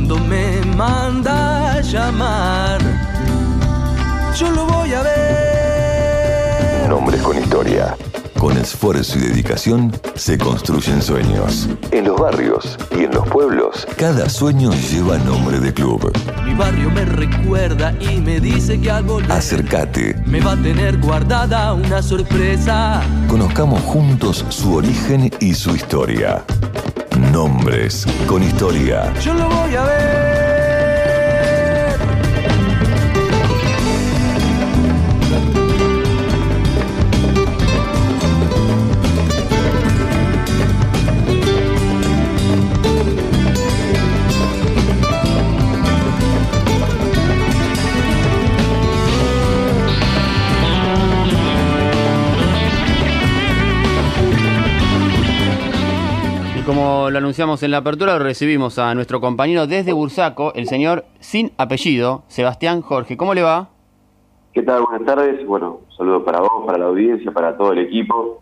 cuando me manda a llamar, yo lo voy a ver. Nombres con historia. Con esfuerzo y dedicación se construyen sueños. En los barrios y en los pueblos, cada sueño lleva nombre de club. Mi barrio me recuerda y me dice que al volver Acércate. me va a tener guardada una sorpresa. Conozcamos juntos su origen y su historia. Nombres con historia. Yo lo voy a ver. Como lo anunciamos en la apertura, recibimos a nuestro compañero desde Bursaco, el señor sin apellido, Sebastián Jorge. ¿Cómo le va? ¿Qué tal? Buenas tardes. Bueno, un saludo para vos, para la audiencia, para todo el equipo.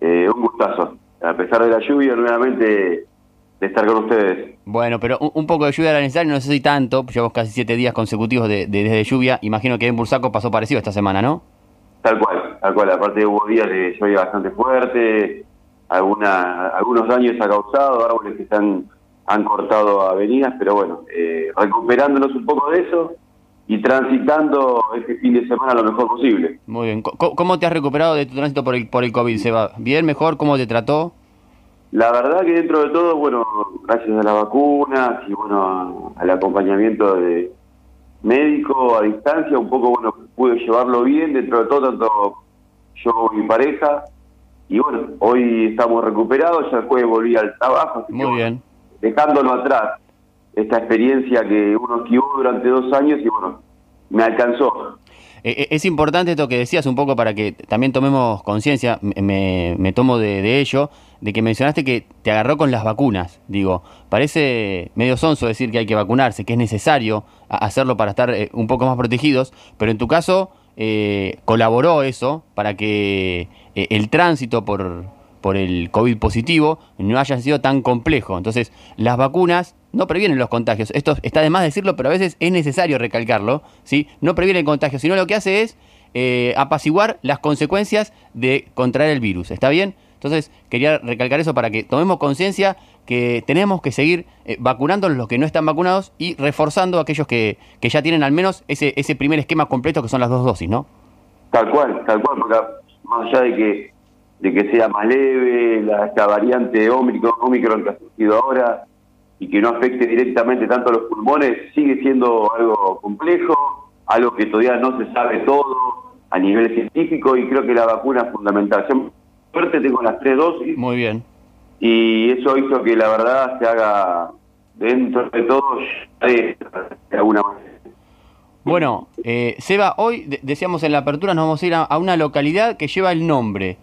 Eh, un gustazo, a pesar de la lluvia, nuevamente de estar con ustedes. Bueno, pero un, un poco de lluvia era necesario, no sé si tanto. Llevamos casi siete días consecutivos de, de- desde lluvia. Imagino que en Bursaco pasó parecido esta semana, ¿no? Tal cual, tal cual. Aparte hubo días de lluvia bastante fuerte, alguna, algunos daños ha causado, árboles que se han, han cortado avenidas, pero bueno, eh, recuperándonos un poco de eso y transitando este fin de semana lo mejor posible. Muy bien. ¿Cómo te has recuperado de tu tránsito por el, por el COVID, Seba? ¿Bien, mejor? ¿Cómo te trató? La verdad que dentro de todo, bueno, gracias a las vacunas y bueno, al acompañamiento de médico a distancia, un poco, bueno, pude llevarlo bien dentro de todo, tanto yo como mi pareja. Y bueno, hoy estamos recuperados, ya el jueves volví al trabajo. así Muy bien. Dejándolo atrás, esta experiencia que uno esquivó durante dos años y bueno, me alcanzó. Eh, eh, Es importante esto que decías un poco para que también tomemos conciencia, me, me- tomo de, de ello, de que mencionaste que te agarró con las vacunas. Digo, parece medio sonso decir que hay que vacunarse, que es necesario hacerlo para estar eh, un poco más protegidos, pero en tu caso eh, colaboró eso para que eh, el tránsito por, por el COVID positivo no haya sido tan complejo. Entonces, las vacunas no previenen los contagios. Esto está de más decirlo, pero a veces es necesario recalcarlo. ¿sí? No previene el contagio, sino lo que hace es eh, apaciguar las consecuencias de contraer el virus. ¿Está bien? Entonces, quería recalcar eso para que tomemos conciencia que tenemos que seguir eh, vacunando a los que no están vacunados y reforzando a aquellos que, que ya tienen al menos ese, ese primer esquema completo que son las dos dosis, ¿no? Tal cual, tal cual, porque más allá de que de que sea más leve, la, esta variante Omicron, Omicron que ha surgido ahora y que no afecte directamente tanto a los pulmones, sigue siendo algo complejo, algo que todavía no se sabe todo a nivel científico y creo que la vacuna es fundamental. Yo, suerte tengo las tres dosis Muy bien. Y eso hizo que la verdad se haga dentro de todo de, de alguna manera. Bueno, eh, Seba, hoy de- decíamos en la apertura, nos vamos a ir a, a una localidad que lleva el nombre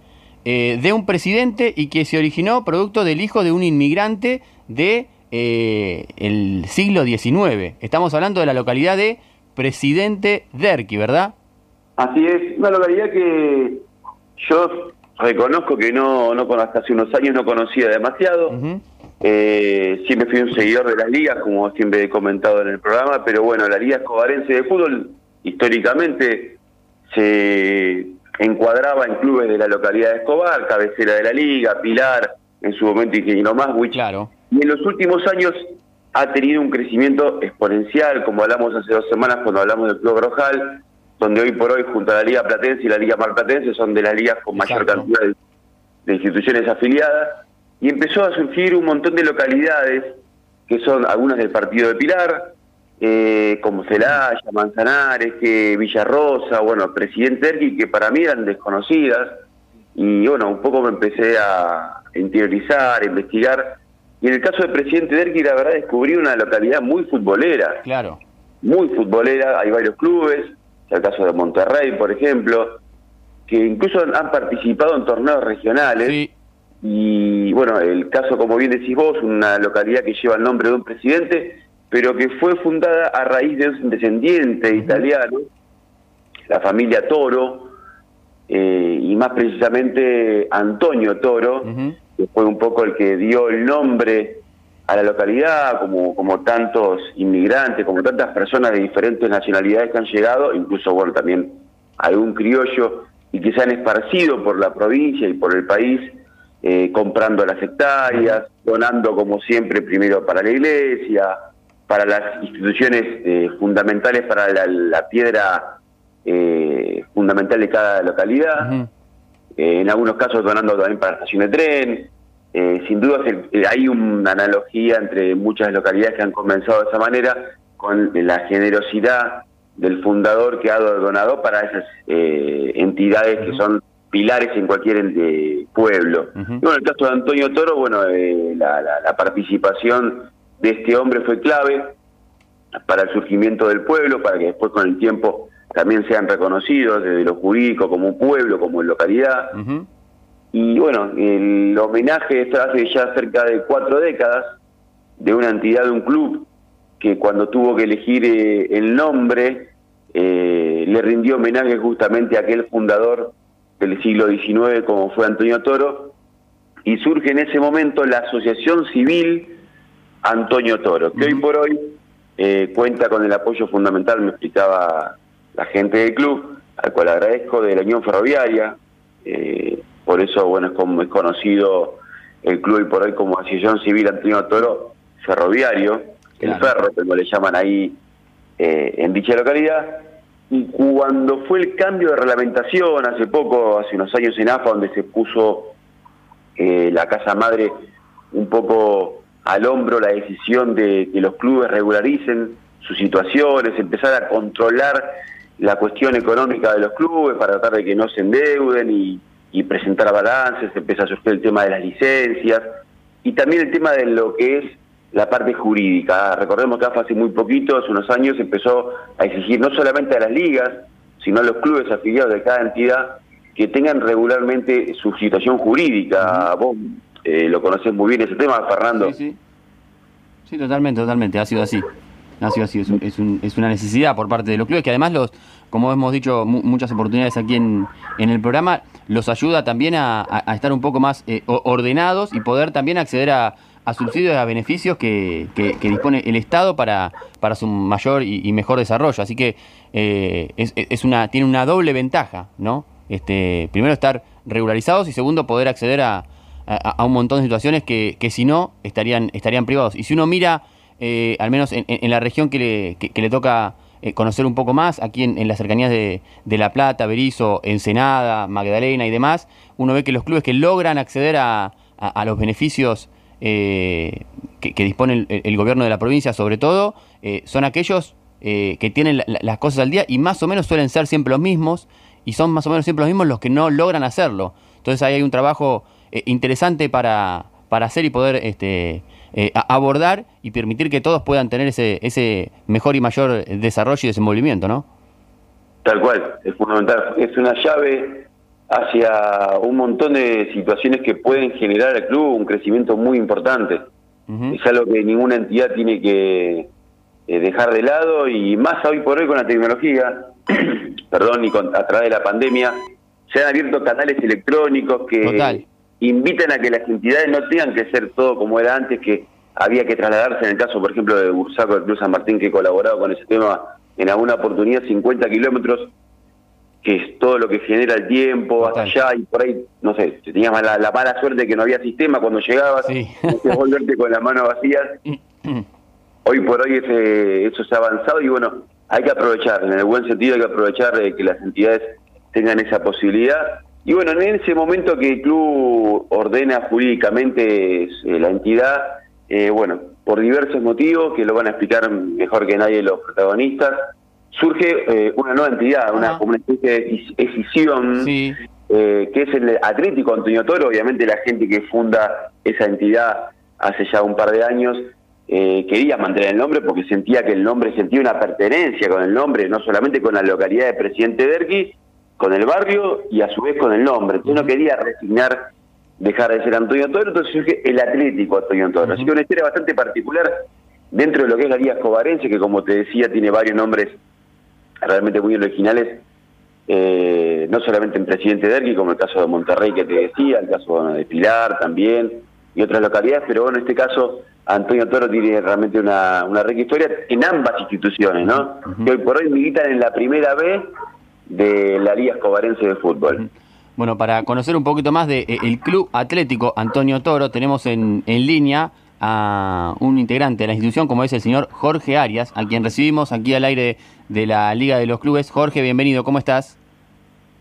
eh, de un presidente y que se originó producto del hijo de un inmigrante de eh, el siglo XIX. Estamos hablando de la localidad de Presidente Derqui, ¿verdad? Así es, una localidad que yo reconozco que no, no hasta hace unos años no conocía demasiado. Ujú. Eh, siempre fui un seguidor de las ligas, como siempre he comentado en el programa, pero bueno, la Liga Escobarense de Fútbol históricamente se encuadraba en clubes de la localidad de Escobar, cabecera de la Liga, Pilar, en su momento Ingeniero Maswich. Claro. Y en los últimos años ha tenido un crecimiento exponencial, como hablamos hace dos semanas cuando hablamos del Club Rojal, donde hoy por hoy, junto a la Liga Platense y la Liga Mar Platense, son de las ligas con mayor Exacto. cantidad de, de instituciones afiliadas. Y empezó a surgir un montón de localidades, que son algunas del partido de Pilar, eh, como Celaya, Manzanares, que Villarrosa, bueno, Presidente Erqui, que para mí eran desconocidas. Y bueno, un poco me empecé a interiorizar, a investigar. Y en el caso de Presidente Derqui, la verdad descubrí una localidad muy futbolera, Claro. muy futbolera. Hay varios clubes, el caso de Monterrey, por ejemplo, que incluso han- participado en torneos regionales. Sí. Y bueno, el caso, como bien decís vos, una localidad que lleva el nombre de un presidente, pero que fue fundada a raíz de un descendiente italiano, la familia Toro, eh, y más precisamente Antonio Toro, que fue un poco el que dio el nombre a la localidad, como, como tantos inmigrantes, como tantas personas de diferentes nacionalidades que han llegado, incluso bueno también algún criollo, y que se han esparcido por la provincia y por el país, eh, comprando las hectáreas, donando como siempre primero para la iglesia, para las instituciones eh, fundamentales, para la, piedra eh, fundamental de cada localidad, en algunos casos donando también para la estación de tren, eh, sin duda hay una analogía entre muchas localidades que han comenzado de esa manera con la generosidad del fundador que ha donado para esas eh, entidades que son pilares en cualquier eh, pueblo. y bueno, el caso de Antonio Toro, bueno, la, participación de este hombre fue clave para el surgimiento del pueblo, para que después con el tiempo también sean reconocidos desde lo jurídico como un pueblo, como localidad. Y bueno, el homenaje es hace ya cerca de cuatro décadas de una entidad, de un club, que cuando tuvo que elegir eh, el nombre, eh, le rindió homenaje justamente a aquel fundador del siglo XIX como fue Antonio Toro, y surge en ese momento la Asociación Civil Antonio Toro, que hoy por hoy eh, cuenta con el apoyo fundamental, me explicaba la gente del club, al cual agradezco, de la Unión Ferroviaria, eh, por eso, bueno, es, como, es conocido el club y por hoy como Asociación Civil Antonio Toro Ferroviario, el ferro, como le llaman ahí eh, en dicha localidad. Y cuando fue el cambio de reglamentación, hace poco, hace unos años en AFA, donde se puso eh, la Casa Madre un poco al hombro la decisión de que los clubes regularicen sus situaciones, empezar a controlar la cuestión económica de los clubes para tratar de que no se endeuden y y presentar balances, empieza a surgir el tema de las licencias y también el tema de lo que es la parte jurídica. Recordemos que hace muy poquito, hace unos años, empezó a exigir no solamente a las ligas, sino a los clubes afiliados de cada entidad que tengan regularmente su situación jurídica. Vos eh, lo conocés muy bien ese tema, Fernando. Sí, sí. sí, totalmente, totalmente, ha sido así. Ha sido así, es, es, es una necesidad por parte de los clubes que además los como hemos dicho muchas oportunidades aquí en, en, el programa, los ayuda también a, estar un poco más eh, ordenados y poder también acceder a, subsidios y a beneficios que, que, dispone el Estado para, para su mayor y, mejor desarrollo. Así que eh, es, una, tiene una doble ventaja, ¿no? Este, primero estar regularizados y segundo poder acceder a, a, un montón de situaciones que, que si no estarían, estarían privados. Y si uno mira, eh, al menos en, en, la región que le, que le toca eh, conocer un poco más aquí en, las cercanías de, La Plata, Berizo, Ensenada, Magdalena y demás, uno ve que los clubes que logran acceder a, los beneficios eh, que, dispone el, gobierno de la provincia, sobre todo, eh, son aquellos que tienen las cosas al día y más o menos suelen ser siempre los mismos y son más o menos siempre los mismos los que no logran hacerlo. Entonces ahí hay un trabajo interesante para, para hacer y poder este, eh, abordar y permitir que todos puedan tener ese, ese mejor y mayor desarrollo y desenvolvimiento, ¿no? Tal cual, es fundamental. Es una llave hacia un montón de situaciones que pueden generar al club un crecimiento muy importante. Es algo que ninguna entidad tiene que eh, dejar de lado y más hoy por hoy con la tecnología, perdón, y a través de la pandemia, se han abierto canales electrónicos que invitan a que las entidades no tengan que ser todo como era antes, que había que trasladarse, en el caso, por ejemplo, de Bursaco de Cruz San Martín, que he colaborado con ese tema en alguna oportunidad, 50 kilómetros, que es todo lo que genera el tiempo, hasta allá, y por ahí, no sé, tenías la, la mala suerte que no había sistema cuando llegabas, sí. volverte con las manos vacías. hoy por hoy ese, eso se ha avanzado y bueno, hay que aprovechar, en el buen sentido hay que aprovechar de que las entidades tengan esa posibilidad y bueno, en ese momento que el club ordena jurídicamente eh, la entidad, eh, bueno, por diversos motivos que lo van a explicar mejor que nadie los protagonistas, surge eh, una nueva entidad, una, una especie de escisión, que es el Atlético Antonio Toro, obviamente la gente que funda esa entidad hace ya un par de años, quería mantener el nombre porque sentía que el nombre sentía una pertenencia con el nombre, no solamente con la localidad de Presidente Derqui, con el barrio y a su vez con el nombre. Entonces no quería resignar dejar de ser Antonio Toro, entonces surge el Atlético Antonio Toro. Así que una historia bastante particular dentro de lo que es la Liga Escobarense, que como te decía tiene varios nombres realmente muy originales, eh, no solamente en Presidente Derqui, como el caso de Monterrey que te decía, el caso de Pilar también, y otras localidades, pero bueno, en este caso Antonio Toro tiene realmente una, una rica historia en ambas instituciones, ¿no? Que hoy por hoy militan en la primera vez de la Liga Escobarense de Fútbol. Bueno, para conocer un poquito más del de, el Club Atlético Antonio Toro, tenemos en, en línea a un integrante de la institución, como es el señor Jorge Arias, a quien recibimos aquí al aire de la Liga de los Clubes. Jorge, bienvenido, ¿cómo estás?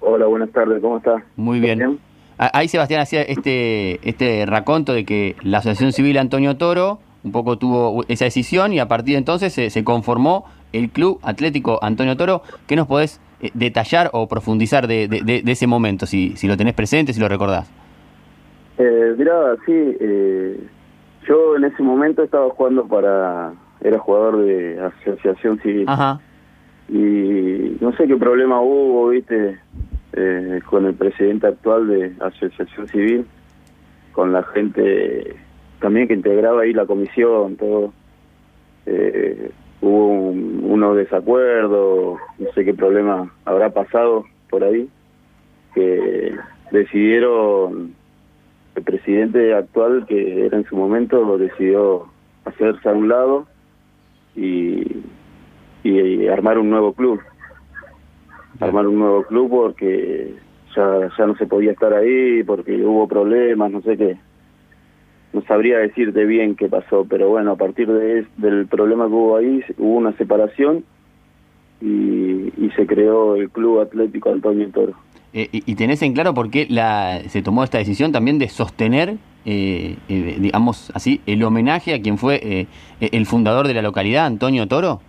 Hola, buenas tardes, ¿cómo estás? Muy bien. Ahí Sebastián hacía este, este raconto de que la Asociación Civil Antonio Toro un poco tuvo esa decisión y a partir de entonces se, se conformó el Club Atlético Antonio Toro. ¿Qué nos podés eh, detallar o profundizar de, de, de, ese momento, si, si lo tenés presente, si lo recordás? Eh, mirá, sí, eh, yo en ese momento estaba jugando para, era jugador de asociación civil. Ajá. Y no sé qué problema hubo, viste, eh, con el presidente actual de asociación civil, con la gente también que integraba ahí la comisión, todo. Eh, hubo un, unos desacuerdos, no sé qué problema habrá pasado por ahí, que decidieron el presidente actual, que era en su momento, decidió hacerse a un lado y, y armar un nuevo club. Armar un nuevo club porque ya, ya no se podía estar ahí, porque hubo problemas, no sé qué. No sabría decirte bien qué pasó, pero bueno, a partir de, del problema que hubo ahí, hubo una separación y, y se creó el Club Atlético Antonio Toro. Eh, y, y, tenés en claro por qué la, se tomó esta decisión también de sostener, eh, eh, digamos así, el homenaje a quien fue eh, el fundador de la localidad, Antonio Toro?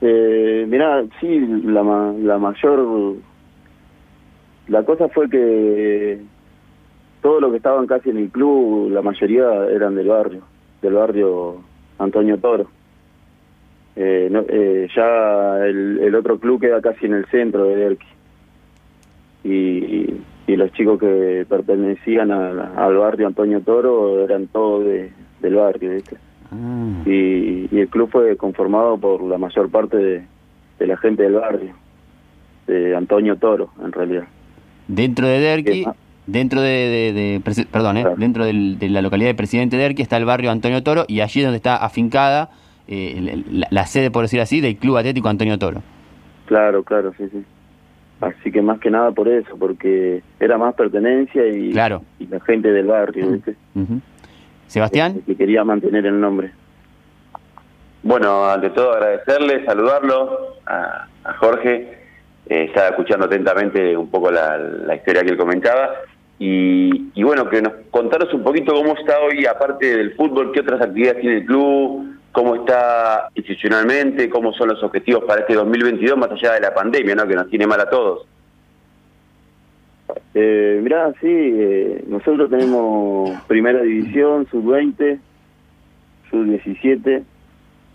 Eh, mirá, sí, la, la mayor... La cosa fue que todos los que estaban casi en el club, la mayoría eran del barrio, del barrio Antonio Toro. Eh, no, eh, ya el, el, otro club queda casi en el centro de Derqui. Y, y, los chicos que pertenecían a, al barrio Antonio Toro eran todos de, del barrio, ¿viste? Ah. Y, y, el club fue conformado por la mayor parte de, de la gente del barrio, de Antonio Toro, en realidad. Dentro de Derqui, dentro de, de, de perdón, ¿eh? claro. dentro del, de la localidad de Presidente Derqui está el barrio Antonio Toro y allí donde está afincada eh, la, la, sede, por decir así, del Club Atlético Antonio Toro. Claro, claro, sí, sí. Así que más que nada por eso, porque era más pertenencia y, claro. y la gente del barrio, ¿viste? Uh -huh. Sebastián. Que quería mantener el nombre. Bueno, ante todo agradecerle, saludarlo a, a Jorge. Eh, estaba escuchando atentamente un poco la, la historia que él comentaba. Y, y, bueno, que nos contaros un poquito cómo está hoy, aparte del fútbol, qué otras actividades tiene el club, cómo está institucionalmente, cómo son los objetivos para este 2022, más allá de la pandemia, ¿no? que nos tiene mal a todos. Eh, mirá, sí, eh, nosotros tenemos primera división, sub-20, sub-17,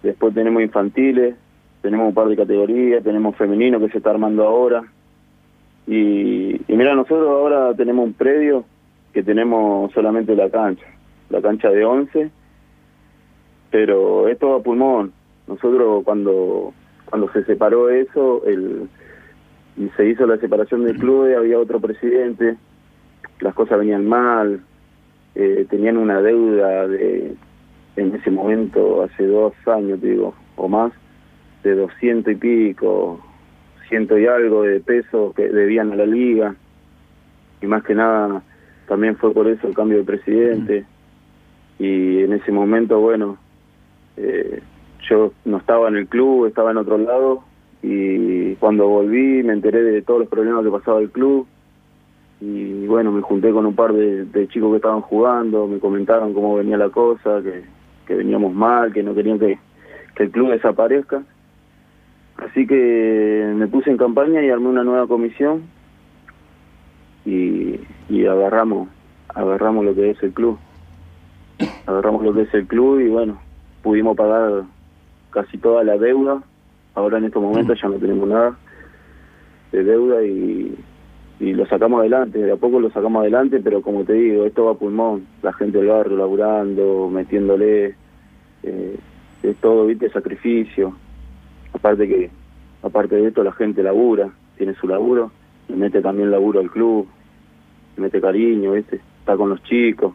después tenemos infantiles, tenemos un par de categorías, tenemos femenino que se está armando ahora. Y, mira, nosotros ahora tenemos un predio que tenemos solamente la cancha, la cancha de 11, pero es todo a pulmón. Nosotros cuando cuando se separó eso, el, y se hizo la separación del club, había otro presidente, las cosas venían mal, eh, tenían una deuda de, en ese momento, hace dos años, digo, o más, de doscientos y pico, ciento y algo de pesos que debían a la liga, y más que nada también fue por eso el cambio de presidente, y en ese momento, bueno, eh, yo no estaba en el club, estaba en otro lado, y cuando volví me enteré de todos los problemas que pasaba el club. Y bueno, me junté con un par de, de chicos que estaban jugando, me comentaron cómo venía la cosa, que, que veníamos mal, que no querían que, que el club desaparezca. Así que me puse en campaña y armé una nueva comisión y, agarramos, agarramos lo que es el club. Agarramos lo que es el club y bueno, pudimos pagar casi toda la deuda. Ahora en estos momentos ya no tenemos nada de deuda y, y lo sacamos adelante, de a poco lo sacamos adelante, pero como te digo, esto va a pulmón, la gente del barrio laburando, metiéndole, eh, es todo, viste, sacrificio, aparte que, aparte de esto la gente labura, tiene su laburo, le mete también laburo al club, le mete cariño, viste, está con los chicos,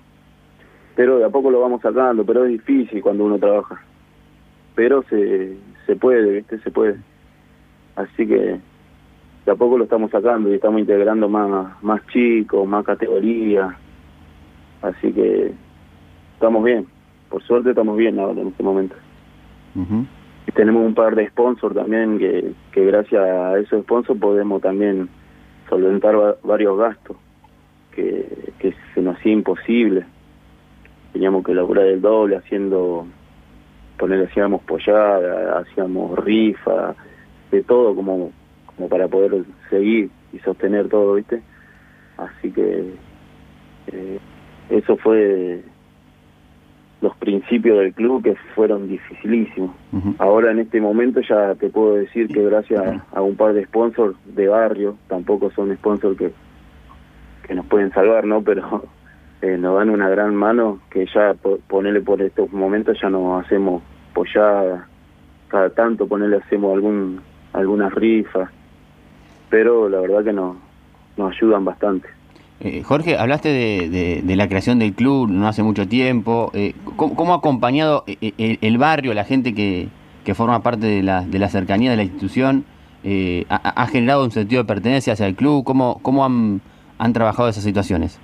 pero de a poco lo vamos sacando, pero es difícil cuando uno trabaja. Pero se, se puede, ¿viste? Se puede. Así que de a poco lo estamos sacando y estamos integrando más, más chicos, más categorías. Así que estamos bien. Por suerte estamos bien ahora en este momento. Tenemos un par de sponsors también que, gracias a esos sponsors podemos también solventar varios gastos que, que se nos hacía imposible teníamos que laburar el doble haciendo, poner, hacíamos pollada, hacíamos rifa, de todo como, como para poder seguir y sostener todo, ¿viste? Así que eh, eso fue los principios del club que fueron dificilísimos. Ahora en este momento ya te puedo decir que gracias a un par de sponsors de barrio, tampoco son sponsors que, que nos pueden salvar, ¿no? Pero eh, nos dan una gran mano que ya ponerle por estos momentos ya nos hacemos polladas cada tanto ponerle hacemos algún algunas rifas. Pero la verdad que nos nos ayudan bastante eh, Jorge, hablaste de, de, la creación del club no hace mucho tiempo. Eh, ¿cómo, ha acompañado el, barrio, la gente que, que forma parte de la, de la cercanía de la institución? ha, generado un sentido de pertenencia hacia el club? ¿Cómo, cómo han, han trabajado esas situaciones?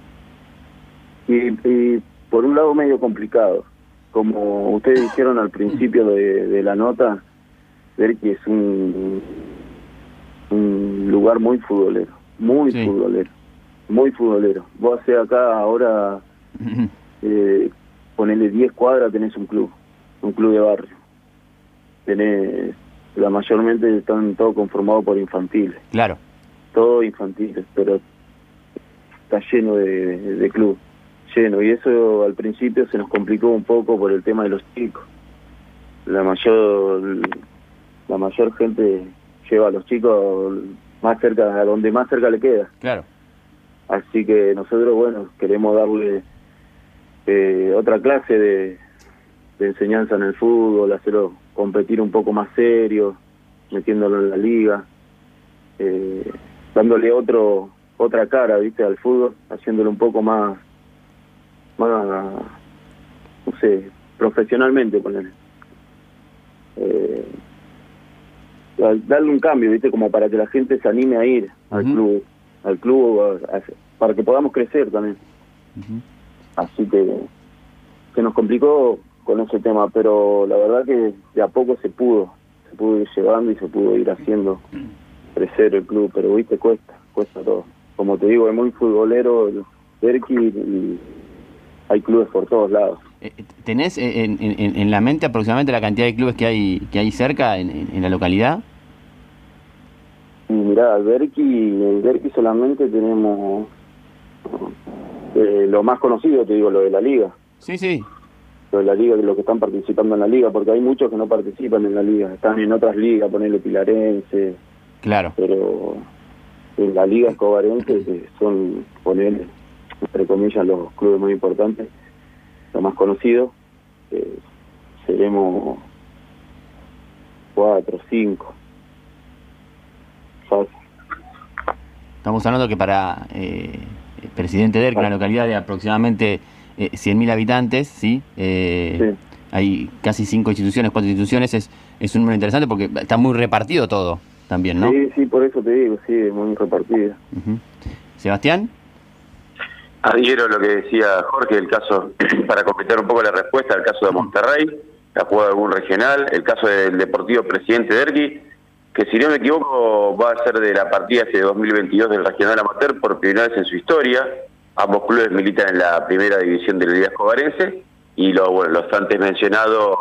y, por un lado medio complicado. Como ustedes dijeron al principio de, la nota, ver que es un, un lugar muy futbolero, muy futbolero, muy futbolero. Vos haces acá ahora, eh, ponele 10 cuadras, tenés un club, un club de barrio. Tenés, la mayormente están todos conformados por infantiles. Claro. Todos infantiles, pero está lleno de, de club lleno y eso al principio se nos complicó un poco por el tema de los chicos. La mayor la mayor gente lleva a los chicos más cerca a donde más cerca le queda. Claro. Así que nosotros bueno, queremos darle eh, otra clase de, de enseñanza en el fútbol, hacerlo competir un poco más serio, metiéndolo en la liga, eh, dándole otro otra cara, viste, al fútbol, haciéndolo un poco más más, no sé, profesionalmente ponerle. Eh, darle un cambio, ¿viste? Como para que la gente se anime a ir al club, al club, para que podamos crecer también. Así que se nos complicó con ese tema, pero la verdad que de a poco se pudo, se pudo ir llevando y se pudo ir haciendo crecer el club, pero viste, cuesta, cuesta todo. Como te digo, es muy futbolero el Berky y hay clubes por todos lados. Eh, eh, ¿Tenés en, en, la mente aproximadamente la cantidad de clubes que hay que hay cerca en, la localidad? Mirá, Berqui, en Berqui solamente tenemos eh, lo más conocido, te digo, lo de la liga. Sí, sí. Lo de la liga, de los que están participando en la liga, porque hay muchos que no participan en la liga, están en otras ligas, ponerle pilarense. Claro. Pero en la liga escobarense son, ponerle entre comillas, los clubes muy importantes, los más conocidos, eh, seremos cuatro, cinco. Estamos hablando que para eh, el presidente de ERC, una localidad de aproximadamente eh, 100.000 habitantes, ¿sí? Eh, ¿sí? hay casi cinco instituciones, cuatro instituciones, es, es un número interesante porque está muy repartido todo también, ¿no? Sí, sí, por eso te digo, sí, muy repartido. Sebastián. Adhiero lo que decía Jorge, el caso, para completar un poco la respuesta, el caso de Monterrey, la jugada de algún regional, el caso del Deportivo Presidente Derqui, que si no me equivoco va a ser de la partida hace 2022 del regional amateur por primera vez en su historia. Ambos clubes militan en la primera división de la Liga Escobarense y lo, bueno, los antes mencionados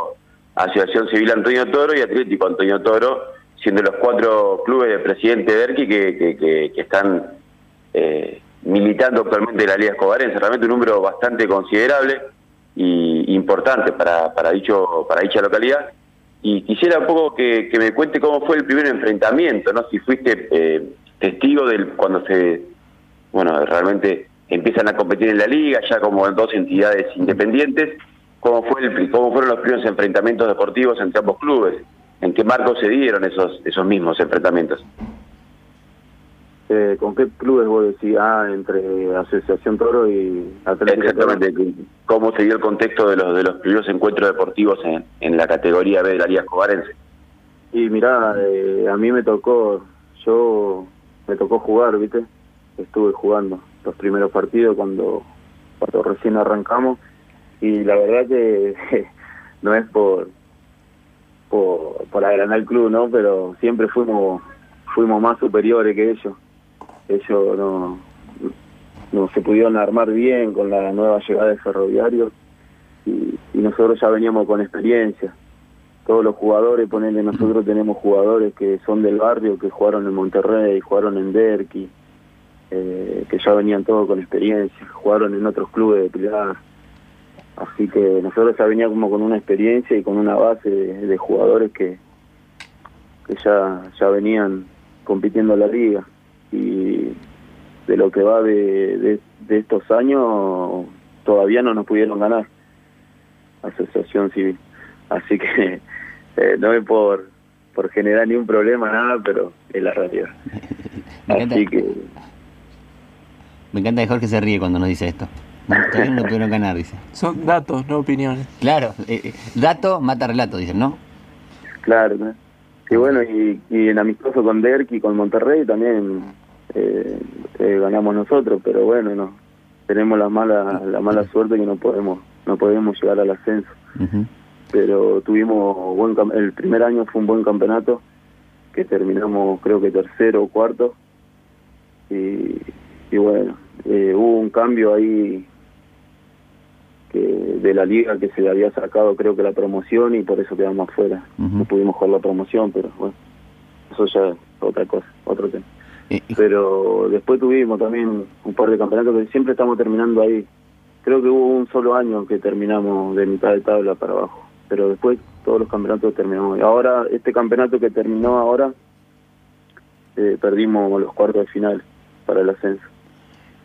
Asociación Civil Antonio Toro y Atlético Antonio Toro, siendo los cuatro clubes de Presidente Derqui que, que, que, que están... Eh, militando actualmente en la Liga Escobarense, realmente un número bastante considerable y importante para, para, dicho, para dicha localidad. Y quisiera un poco que, me cuente cómo fue el primer enfrentamiento, ¿no? Si fuiste eh, testigo del cuando se, bueno, realmente empiezan a competir en la liga, ya como dos entidades independientes, ¿cómo, fue el, cómo fueron los primeros enfrentamientos deportivos entre ambos clubes? ¿En qué marco se dieron esos, esos mismos enfrentamientos? Eh, ¿Con qué clubes vos decís? Ah, entre Asociación Toro y Atlético Exactamente, ¿cómo se dio el contexto de los de los primeros encuentros deportivos en, en la categoría B de la Liga Escobarense? Y mirá, eh, a mí me tocó, yo me tocó jugar, ¿viste? Estuve jugando los primeros partidos cuando, cuando recién arrancamos y la verdad que no es por, por, por agranar el club, ¿no? Pero siempre fuimos fuimos más superiores que ellos ellos no, no se pudieron armar bien con la nueva llegada de Ferroviario y, nosotros ya veníamos con experiencia. Todos los jugadores, ponele, nosotros tenemos jugadores que son del barrio, que jugaron en Monterrey, jugaron en Derqui, eh, que ya venían todos con experiencia, jugaron en otros clubes de Pilar. Así que nosotros ya veníamos con una experiencia y con una base de, jugadores que, que ya, ya venían compitiendo en la liga y de lo que va de, de, estos años todavía no nos pudieron ganar asociación civil. Así que eh, no es por por generar ni un problema nada pero es la realidad. Así que me encanta que Jorge se ríe cuando nos dice esto. Todavía no pudieron ganar dice. Son datos no opiniones. Claro eh, eh, dato mata relato dicen no claro y bueno y, y en amistoso con Derk y con Monterrey también eh, eh, ganamos nosotros, pero bueno, no tenemos la mala la mala suerte que no podemos no podemos llegar al ascenso. Pero tuvimos buen el primer año fue un buen campeonato que terminamos creo que tercero o cuarto y, y bueno eh, hubo un cambio ahí que de la liga que se había sacado creo que la promoción y por eso quedamos afuera. No pudimos jugar la promoción pero bueno eso ya es otra cosa otro tema pero después tuvimos también un par de campeonatos que siempre estamos terminando ahí. Creo que hubo un solo año que terminamos de mitad de tabla para abajo, pero después todos los campeonatos terminamos. Ahora, este campeonato que terminó ahora, eh, perdimos los cuartos de final para el ascenso.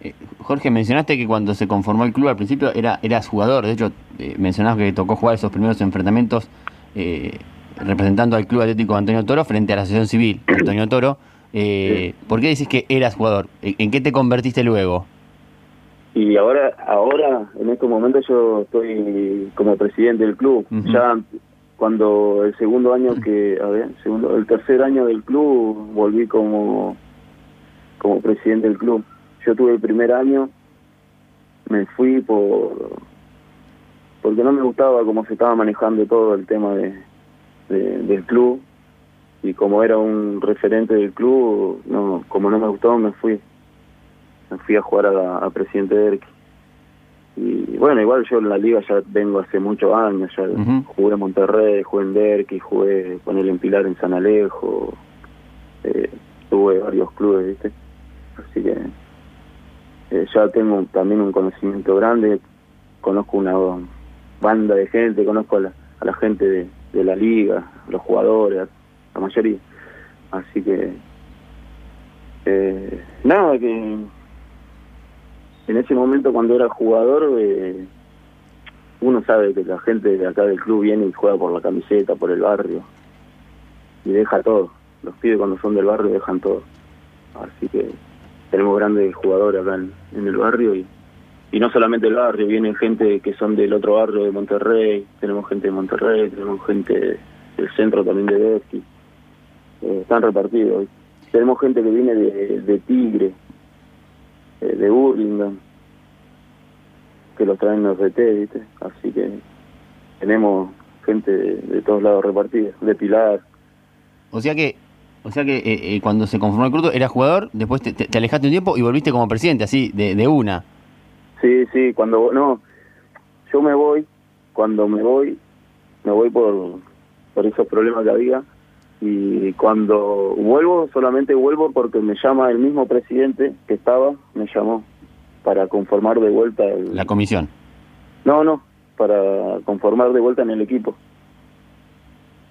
Eh, Jorge, mencionaste que cuando se conformó el club al principio era eras jugador, de hecho eh, mencionabas que tocó jugar esos primeros enfrentamientos representando al Club Atlético Antonio Toro frente a la Asociación Civil Antonio Toro. Eh, ¿Por qué dices que eras jugador? ¿En qué te convertiste luego? Y ahora, ahora en este momento yo estoy como presidente del club. Ya cuando el segundo año que, a ver, segundo, el tercer año del club volví como como presidente del club. Yo tuve el primer año, me fui por porque no me gustaba cómo se estaba manejando todo el tema de del club y como era un referente del club, no, como no me gustó, me fui. Me fui a jugar a, a Presidente Derqui. Y bueno, igual yo en la liga ya vengo hace muchos años, ya jugué en Monterrey, jugué en Derqui, jugué con el Empilar en San Alejo, eh, tuve varios clubes, ¿viste? Así que eh, ya tengo también un conocimiento grande, conozco una banda de gente, conozco a la, a la gente de, de la liga, los jugadores, la mayoría. Así que, eh, nada, que en ese momento cuando era jugador, eh, uno sabe que la gente de acá del club viene y juega por la camiseta, por el barrio, y deja todo. Los pibes cuando son del barrio dejan todo. Así que tenemos grandes jugadores acá en, el barrio y, y no solamente el barrio, vienen gente que son del otro barrio de Monterrey, tenemos gente de Monterrey, tenemos gente del centro también de Besky eh, están repartidos. Tenemos gente que viene de, de Tigre, eh, de Burlingame, que los traen los RT, ¿viste? Así que tenemos gente de, todos lados repartida, de Pilar. O sea que o sea que eh, cuando se conformó el club era jugador, después te, te, alejaste un tiempo y volviste como presidente, así, de, de una. Sí, sí, cuando, no, yo me voy, cuando me voy, me voy por, por esos problemas que había, y cuando vuelvo solamente vuelvo porque me llama el mismo presidente que estaba me llamó para conformar de vuelta el... la comisión. No no para conformar de vuelta en el equipo.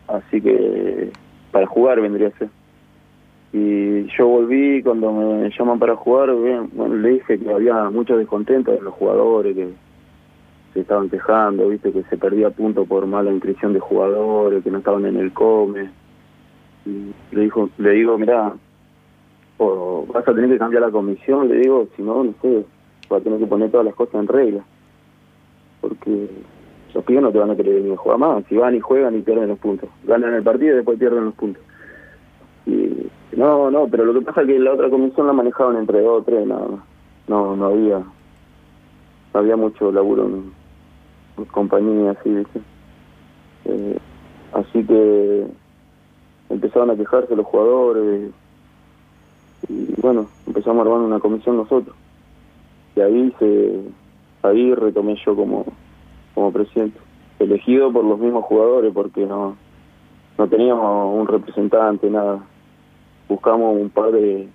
Así que para jugar vendría a ser. Y yo volví cuando me llaman para jugar bueno le dije que había mucho descontento de los jugadores que se estaban quejando viste que se perdía punto por mala inscripción de jugadores que no estaban en el come le dijo le digo mira vas a tener que cambiar la comisión, le digo, si no, no sé, va a tener que poner todas las cosas en regla. Porque los pibes no te van a querer venir a jugar más. Si van y juegan y pierden los puntos. Ganan el partido y después pierden los puntos. Y no, no, pero lo que pasa es que la otra comisión la manejaban entre dos o tres nada más. No, no había, no había mucho laburo en, compañía así, ¿viste? Eh, así que empezaron a quejarse los jugadores y bueno, empezamos a armar una comisión nosotros. Y ahí se ahí retomé yo como, como presidente, elegido por los mismos jugadores porque no, no teníamos un representante, nada. Buscamos un par de,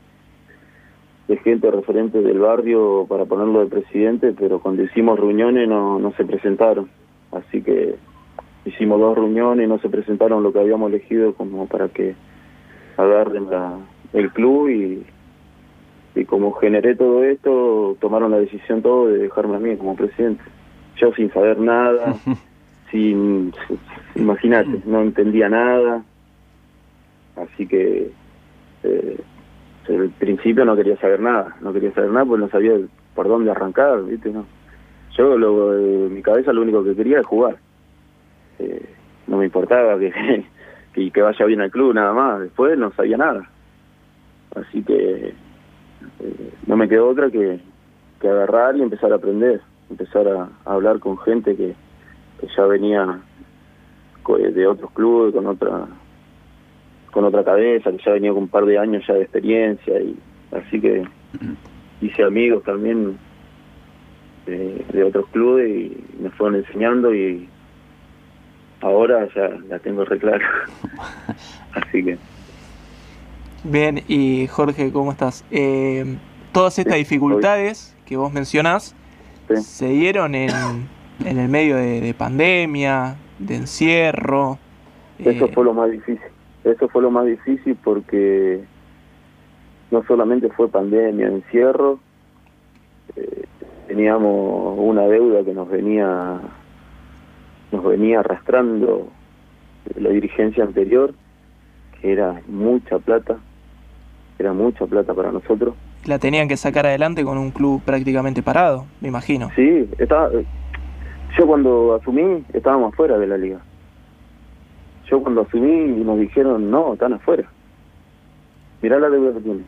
de gente referente del barrio para ponerlo de presidente, pero cuando hicimos reuniones no, no se presentaron. Así que hicimos dos reuniones y no se presentaron lo que habíamos elegido como para que agarren la, el club y, y como generé todo esto, tomaron la decisión todo de dejarme a mí como presidente. Yo sin saber nada, sin, imagínate, no entendía nada, así que eh, al principio no quería saber nada, no quería saber nada porque no sabía por dónde arrancar, ¿viste? No. Yo, lo, en mi cabeza, lo único que quería es jugar. Eh, no me importaba que, que, que vaya bien al club, nada más. Después no sabía nada. Así que eh, no me quedó otra que, que agarrar y empezar a aprender, empezar a, a hablar con gente que, que ya venía de otros clubes, con otra con otra cabeza, que ya venía con un par de años ya de experiencia y así que hice amigos también de, de otros clubes y me fueron enseñando y ahora ya la tengo re clara. así que Bien, y Jorge, ¿cómo estás? Eh, todas estas Sí, dificultades que vos mencionás sí. se dieron en, en el medio de, de pandemia, de encierro. Eso eh, fue lo más difícil. Eso fue lo más difícil porque no solamente fue pandemia, encierro, eh, teníamos una deuda que nos venía nos venía arrastrando la dirigencia anterior, que era mucha plata, era mucha plata para nosotros. la tenían que sacar adelante con un club prácticamente parado, me imagino. Sí, estaba, yo cuando asumí estábamos afuera de la liga. Yo cuando asumí nos dijeron, no, están afuera. Mirá la deuda que tienen.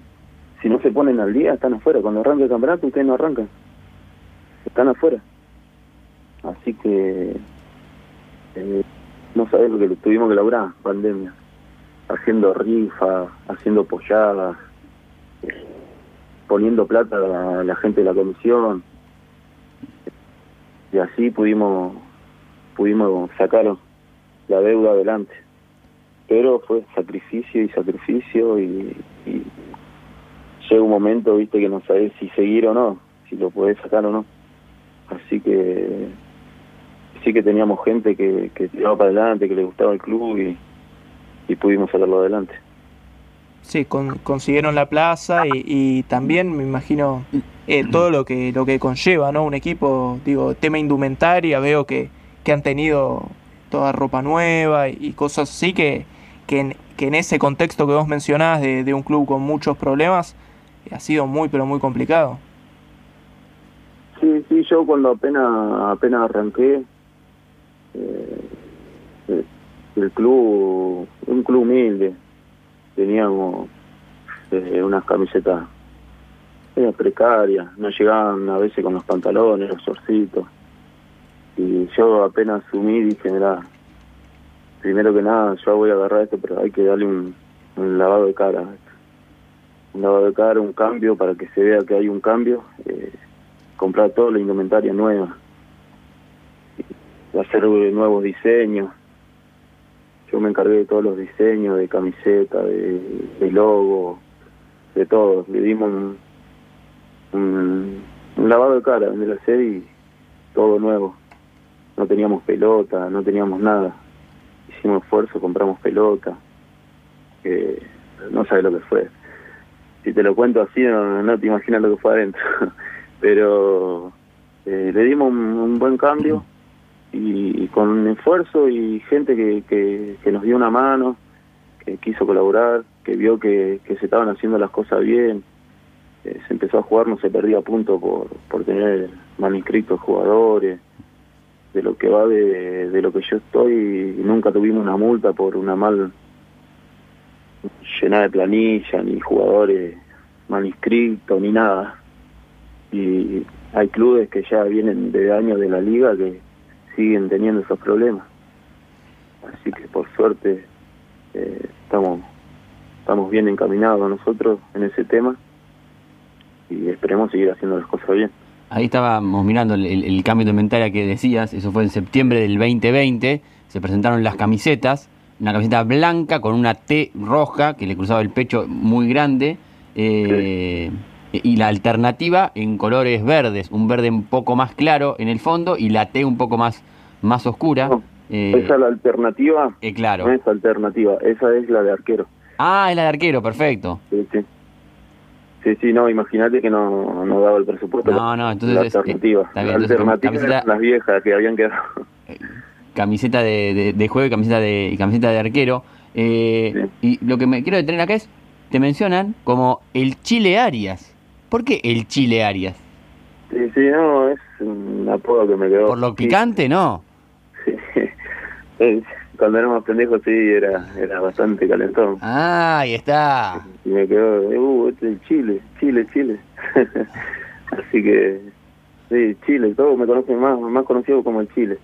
Si no se ponen al día, están afuera. Cuando arranque el campeonato, ustedes no arrancan. Están afuera. Así que eh, no sabés lo que tuvimos que lograr, pandemia. Haciendo rifas, haciendo polladas, eh, poniendo plata a la, a la gente de la comisión. Y así pudimos pudimos sacar la deuda adelante. Pero fue sacrificio y sacrificio y, y llega un momento viste que no sabes si seguir o no si lo podés sacar o no. Así que sí que teníamos gente que, que tiraba para adelante que le gustaba el club y, y pudimos sacarlo adelante Sí, con- consiguieron la plaza y, y también me imagino eh, todo lo que lo que conlleva, ¿no? Un equipo, digo, tema indumentaria, veo que, que han tenido toda ropa nueva y, y cosas así que, que, en, que en ese contexto que vos mencionás de, de un club con muchos problemas ha sido muy pero muy complicado. Sí, sí, yo cuando apenas apenas arranqué, eh, el club, un club humilde, teníamos eh, unas camisetas eh, precarias, no llegaban a veces con los pantalones, los shortcitos. Y yo apenas asumí dije, mira, primero que nada, yo voy a agarrar esto, pero hay que darle un, lavado de cara. Un lavado de cara, un cambio para que se vea que hay un cambio. eh, comprar toda la indumentaria nueva, hacer eh, nuevos diseños. Yo me encargué de todos los diseños, de camiseta, de, logo, de todo. Le dimos un, un, lavado de cara en la serie todo nuevo. No teníamos pelota, no teníamos nada. Hicimos esfuerzo, compramos pelota. que no sabes lo que fue. Si te lo cuento así, no, no te imaginas lo que fue adentro. pero eh, le dimos un, un buen cambio y, con esfuerzo y gente que, que, nos dio una mano, que quiso colaborar, que vio que, se estaban haciendo las cosas bien, eh, se empezó a jugar, no se perdía punto por, por tener mal inscritos jugadores, de lo que va de, de lo que yo estoy, nunca tuvimos una multa por una mal llenada de planilla, ni jugadores mal ni nada. Y hay clubes que ya vienen de años de la liga que siguen teniendo esos problemas. Así que por suerte eh, estamos estamos bien encaminados nosotros en ese tema y esperemos seguir haciendo las cosas bien. Ahí estábamos mirando el, el, el cambio de inventaria que decías, eso fue en septiembre del 2020, se presentaron las camisetas, una camiseta blanca con una T roja que le cruzaba el pecho muy grande, eh, y la alternativa en colores verdes, un verde un poco más claro en el fondo y la T un poco más, más oscura. No, Eh, esa es la alternativa, eh, claro. no es alternativa, esa es la de arquero. Ah, es la de arquero, perfecto. Sí, sí. Sí, sí, no, imagínate que no, no daba el presupuesto. No, no, entonces La es- alternativa. bien, la entonces alternativa camiseta- eran las viejas que habían quedado. camiseta de, de- de juego y camiseta de, y camiseta de arquero. Eh, Y lo que me quiero detener acá es, te mencionan como el Chile Arias. ¿Por qué el Chile Arias? Sí, sí, no, es un apodo que me quedó. ¿Por lo picante? No. Sí. Cuando éramos pendejos, sí, era, era bastante calentón. Ah, ahí está. Y me quedó, uh, este es Chile, Chile, Chile. Así que, sí, Chile, todos me conocen más, más conocido como el Chile.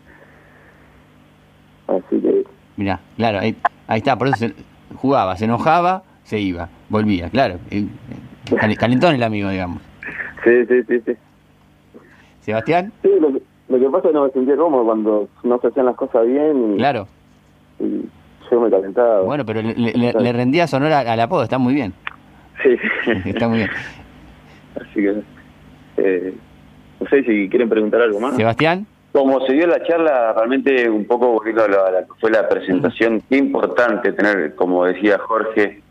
Así que, Mirá, claro, ahí, ahí está, por eso se- jugaba, se enojaba, se iba, volvía, claro. eh, eh, Calentón el amigo, digamos. sí, sí, sí, sí. Sebastián, Sí, lo que, lo que pasa es que no me sentía cómodo cuando no se hacían las cosas bien y, claro. y yo me calentaba. Bueno, pero le, le- le rendía sonor al, al apodo, está muy bien. Sí, Está muy bien. así que, eh, no sé si quieren preguntar algo más. Sebastián, Como se dio la charla, realmente un poco volviendo a la, a la que fue la presentación, qué importante tener, como decía Jorge,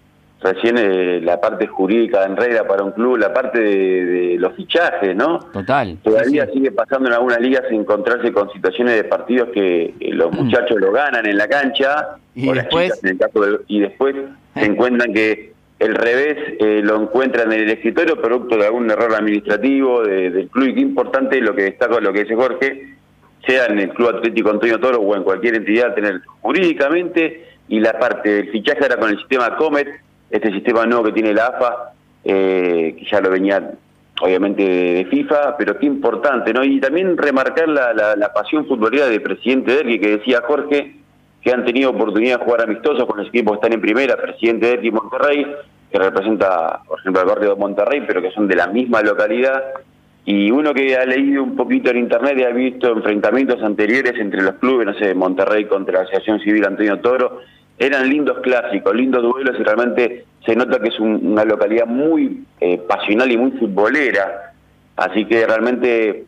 recién eh, la parte jurídica en regla para un club, la parte de, de los fichajes, ¿no? total. Todavía Sí, sigue pasando en algunas ligas encontrarse con situaciones de partidos que eh, los muchachos lo ganan en la cancha Y o las después- chicas en el caso del- y después se encuentran que el revés eh, lo encuentran en el escritorio producto de algún error administrativo de- del club y qué importante lo que destaco lo que dice Jorge sea en el Club Atlético Antonio Toro o en cualquier entidad tener jurídicamente y la parte del fichaje era con el sistema Comet, este sistema nuevo que tiene la AFA, eh, que ya lo venía obviamente de, FIFA, pero qué importante, ¿no? Y también remarcar la, la, la pasión futbolera del presidente Derqui, que decía Jorge, que han tenido oportunidad de jugar amistosos con los equipos que están en primera, presidente Derqui Monterrey, que representa, por ejemplo, al barrio de Monterrey, pero que son de la misma localidad, y uno que ha leído un poquito en internet y ha visto enfrentamientos anteriores entre los clubes, no sé, Monterrey contra la Asociación Civil Antonio Toro, eran lindos clásicos, lindos duelos y realmente se nota que es un- una localidad muy eh, pasional y muy futbolera. Así que realmente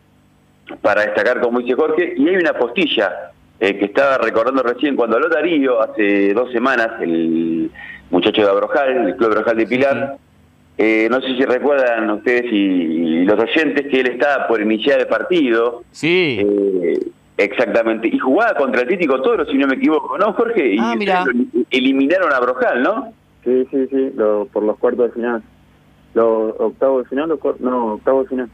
para destacar, como dice Jorge, y hay una postilla eh, que estaba recordando recién cuando habló Darío hace dos semanas, el muchacho de Abrojal, el Club Abrojal de Pilar. Eh, no sé si recuerdan ustedes y, y los oyentes que él estaba por iniciar el partido. Sí, Eh, exactamente. Y jugaba contra el Atlético Toro, si no me equivoco, ¿no, Jorge? Y Ah, eliminaron a Brojal, ¿no? Sí, sí, sí, lo- por los cuartos de final. Los octavos de final, o cuar- no, octavos de final.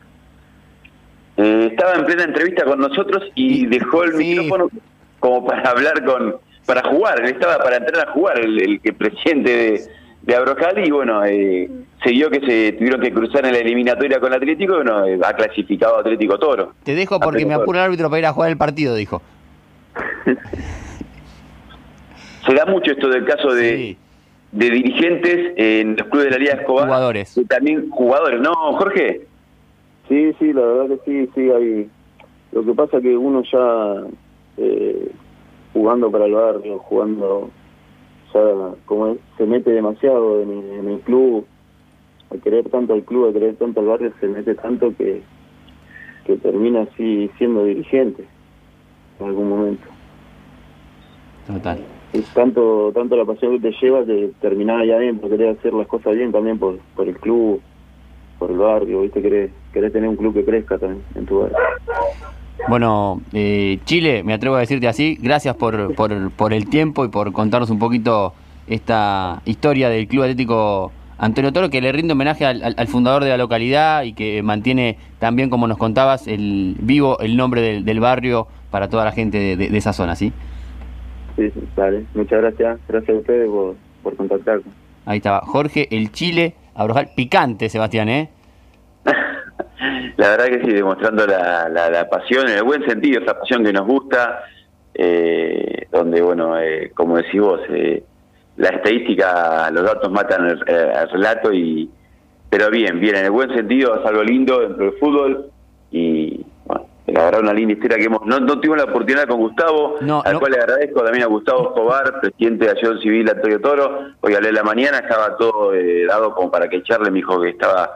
Eh, estaba en plena entrevista con nosotros y dejó el Sí. micrófono como para hablar con, para jugar, él estaba para entrar a jugar, el, el que presidente de, de Abrojal y bueno, eh, se dio que se tuvieron que cruzar en la eliminatoria con el Atlético y bueno, eh, ha clasificado a Atlético Toro. te dejo porque me apura el árbitro para ir a jugar el partido, dijo. Se da mucho esto del caso de, Sí. de dirigentes en los clubes de la Liga Escobar. Jugadores. Y también jugadores, ¿no, Jorge? Sí, sí, la verdad que sí, sí, hay... Lo que pasa que uno ya eh, jugando para el barrio, jugando, como es, se mete demasiado en, el- en el club, a querer tanto al club, a querer tanto al barrio, se mete tanto que, que termina así siendo dirigente en algún momento. Total. Es tanto, tanto la pasión que te lleva que terminás allá adentro, querés hacer las cosas bien también por, por el club, por el barrio, ¿viste? Querés, querés tener un club que crezca también en tu barrio. Bueno, eh, Chile, me atrevo a decirte así, gracias por, por, por el tiempo y por contarnos un poquito esta historia del Club Atlético Antonio Toro, que le rinde homenaje al, al- al fundador de la localidad y que mantiene también, como nos contabas, el vivo el nombre del, del barrio para toda la gente de, de- de esa zona, ¿sí? Sí, dale. Muchas gracias. Gracias a ustedes por, por contactarme. Ahí estaba. Jorge, el Chile, Abrojal, picante, Sebastián, ¿eh? La verdad que sí, demostrando la, la, la pasión, en el buen sentido, esa pasión que nos gusta, eh, donde, bueno, eh, como decís vos, eh, la estadística, los datos matan el, eh, el relato, y pero bien, bien, en el buen sentido, es algo lindo dentro del fútbol, y bueno, la verdad una linda historia que hemos, no, no tuvimos la oportunidad con Gustavo, No, al no. cual le agradezco también a Gustavo Escobar, presidente de Acción Civil Antonio Toro, hoy hablé en la mañana, estaba todo eh, dado como para que charle, me dijo que estaba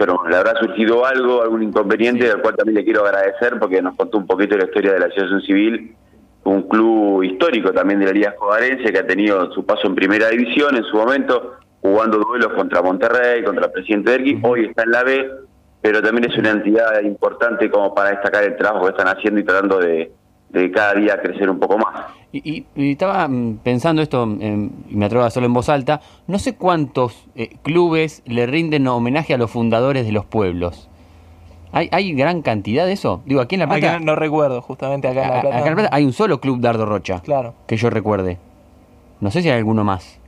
pero le habrá surgido algo, algún inconveniente, del cual también le quiero agradecer porque nos contó un poquito la historia de la Asociación Civil, un club histórico también de la Liga Escobarense que ha tenido su paso en primera división en su momento, jugando duelos contra Monterrey, contra el presidente Derqui, hoy está en la B, pero también es una entidad importante como para destacar el trabajo que están haciendo y tratando de, de cada día crecer un poco más. Y, y- y estaba mm, pensando esto, em, y me atrevo a hacerlo en voz alta, no sé cuántos eh, clubes le rinden homenaje a los fundadores de los pueblos. ¿Hay, ¿Hay gran cantidad de eso? Digo, aquí en La Plata, no, no recuerdo, justamente acá en La Plata. acá en La Plata hay un solo club Dardo Rocha, Claro. que yo recuerde. No sé si hay alguno más.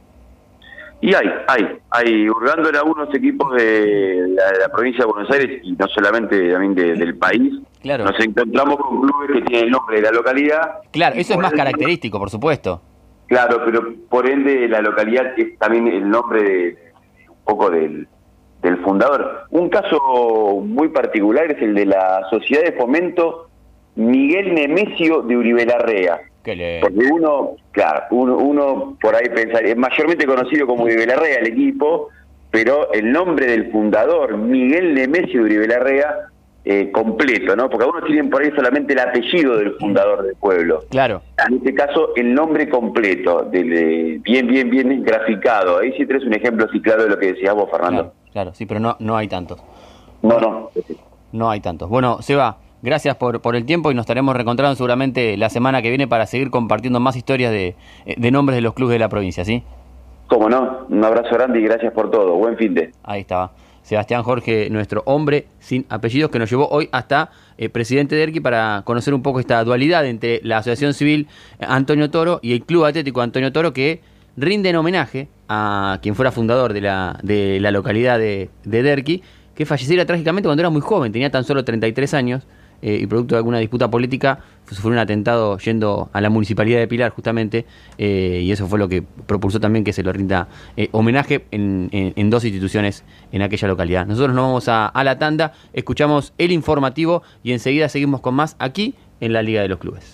Y hay, hay, hay, hurgando en algunos equipos de la, de la provincia de Buenos Aires y no solamente también de- del país, Claro. nos encontramos con clubes que tienen el nombre de la localidad. Claro, eso es más característico, por supuesto. Claro, pero por ende la localidad es también el nombre de, un poco del, del fundador. Un caso muy particular es el de la Sociedad de Fomento Miguel Nemesio de Uribe Larrea. Que le... Porque uno, claro, uno, uno por ahí pensaría, es mayormente conocido como Uribe Larrea el equipo, pero el nombre del fundador, Miguel Nemesio Uribe Larrea, eh, completo, ¿no? Porque algunos tienen por ahí solamente el apellido del fundador del pueblo. Claro. En este caso, el nombre completo, del, eh, bien, bien, bien graficado. Ahí sí tenés un ejemplo así claro de lo que decías vos, Fernando. Claro, claro, sí, pero no, no hay tantos. No, no. No hay tantos. Bueno, Seba, gracias por, por el tiempo y nos estaremos reencontrando seguramente la semana que viene para seguir compartiendo más historias de, de nombres de los clubes de la provincia, ¿sí? Cómo no. Un abrazo grande y gracias por todo. Buen fin de. Ahí estaba. Sebastián Jorge, nuestro hombre sin apellidos, que nos llevó hoy hasta eh, presidente de ERQI para conocer un poco esta dualidad entre la Asociación Civil eh, Antonio Toro y el Club Atlético Antonio Toro, que rinden homenaje a quien fuera fundador de la, de la localidad de, de Derqui, que falleciera trágicamente cuando era muy joven, tenía tan solo 33 años, eh, y producto de alguna disputa política sufrió un atentado yendo a la municipalidad de Pilar justamente, eh, y eso fue lo que propulsó también que se le rinda eh, homenaje en, en- en dos instituciones en aquella localidad. Nosotros nos vamos a, a la tanda, escuchamos el informativo y enseguida seguimos con más aquí en la Liga de los Clubes.